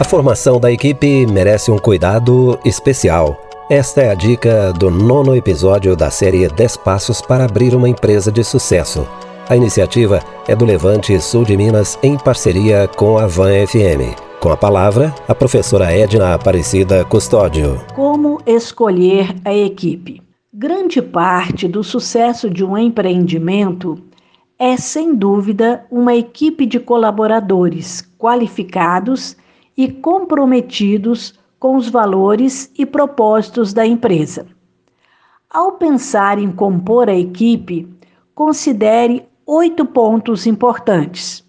A formação da equipe merece um cuidado especial. Esta é a dica do nono episódio da série 10 Passos para Abrir uma Empresa de Sucesso. A iniciativa é do Levante Sul de Minas em parceria com a Van FM. Com a palavra, a professora Edna Aparecida Custódio. Como escolher a equipe? Grande parte do sucesso de um empreendimento é, sem dúvida, uma equipe de colaboradores qualificados e comprometidos com os valores e propósitos da empresa. Ao pensar em compor a equipe, considere oito pontos importantes.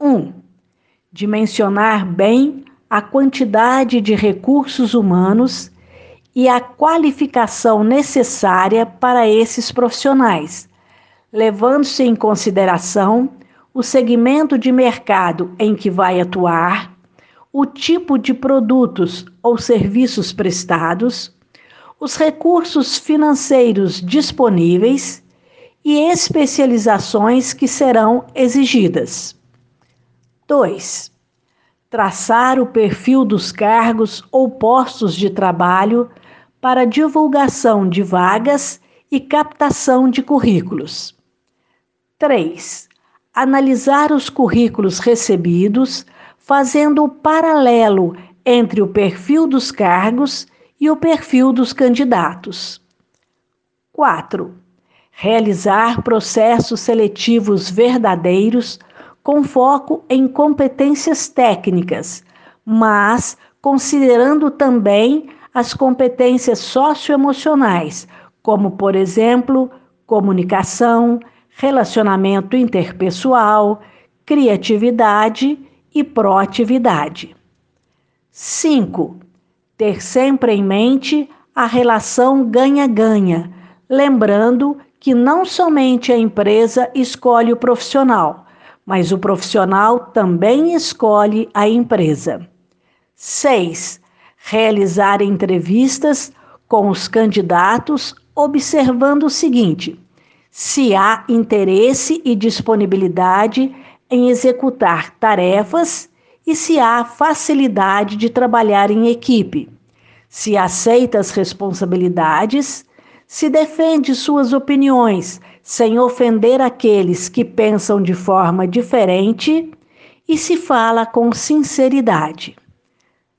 1. Um, dimensionar bem a quantidade de recursos humanos e a qualificação necessária para esses profissionais, levando-se em consideração o segmento de mercado em que vai atuar, o tipo de produtos ou serviços prestados, os recursos financeiros disponíveis e especializações que serão exigidas. 2. Traçar o perfil dos cargos ou postos de trabalho para divulgação de vagas e captação de currículos. 3. Analisar os currículos recebidos fazendo o paralelo entre o perfil dos cargos e o perfil dos candidatos. 4. Realizar processos seletivos verdadeiros com foco em competências técnicas, mas considerando também as competências socioemocionais, como, por exemplo, comunicação, relacionamento interpessoal, criatividade e proatividade. 5. Ter sempre em mente a relação ganha-ganha, lembrando que não somente a empresa escolhe o profissional, mas o profissional também escolhe a empresa. 6. Realizar entrevistas com os candidatos observando o seguinte: se há interesse e disponibilidade em executar tarefas e se há facilidade de trabalhar em equipe, se aceita as responsabilidades, se defende suas opiniões sem ofender aqueles que pensam de forma diferente e se fala com sinceridade.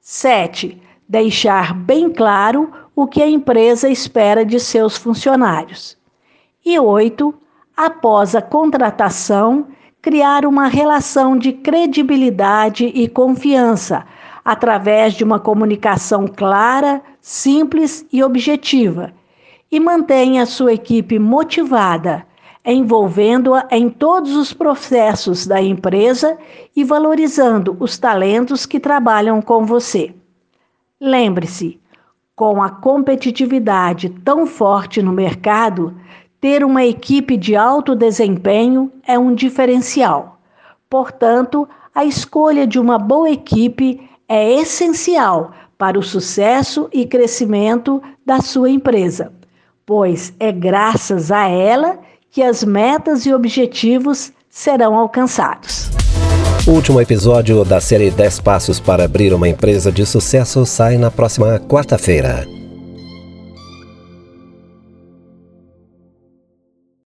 7. Deixar bem claro o que a empresa espera de seus funcionários. E 8. Após a contratação, criar uma relação de credibilidade e confiança através de uma comunicação clara, simples e objetiva, e mantenha a sua equipe motivada, envolvendo-a em todos os processos da empresa e valorizando os talentos que trabalham com você. Lembre-se, com a competitividade tão forte no mercado, ter uma equipe de alto desempenho é um diferencial. Portanto, a escolha de uma boa equipe é essencial para o sucesso e crescimento da sua empresa, pois é graças a ela que as metas e objetivos serão alcançados. O último episódio da série 10 Passos para Abrir uma Empresa de Sucesso sai na próxima quarta-feira.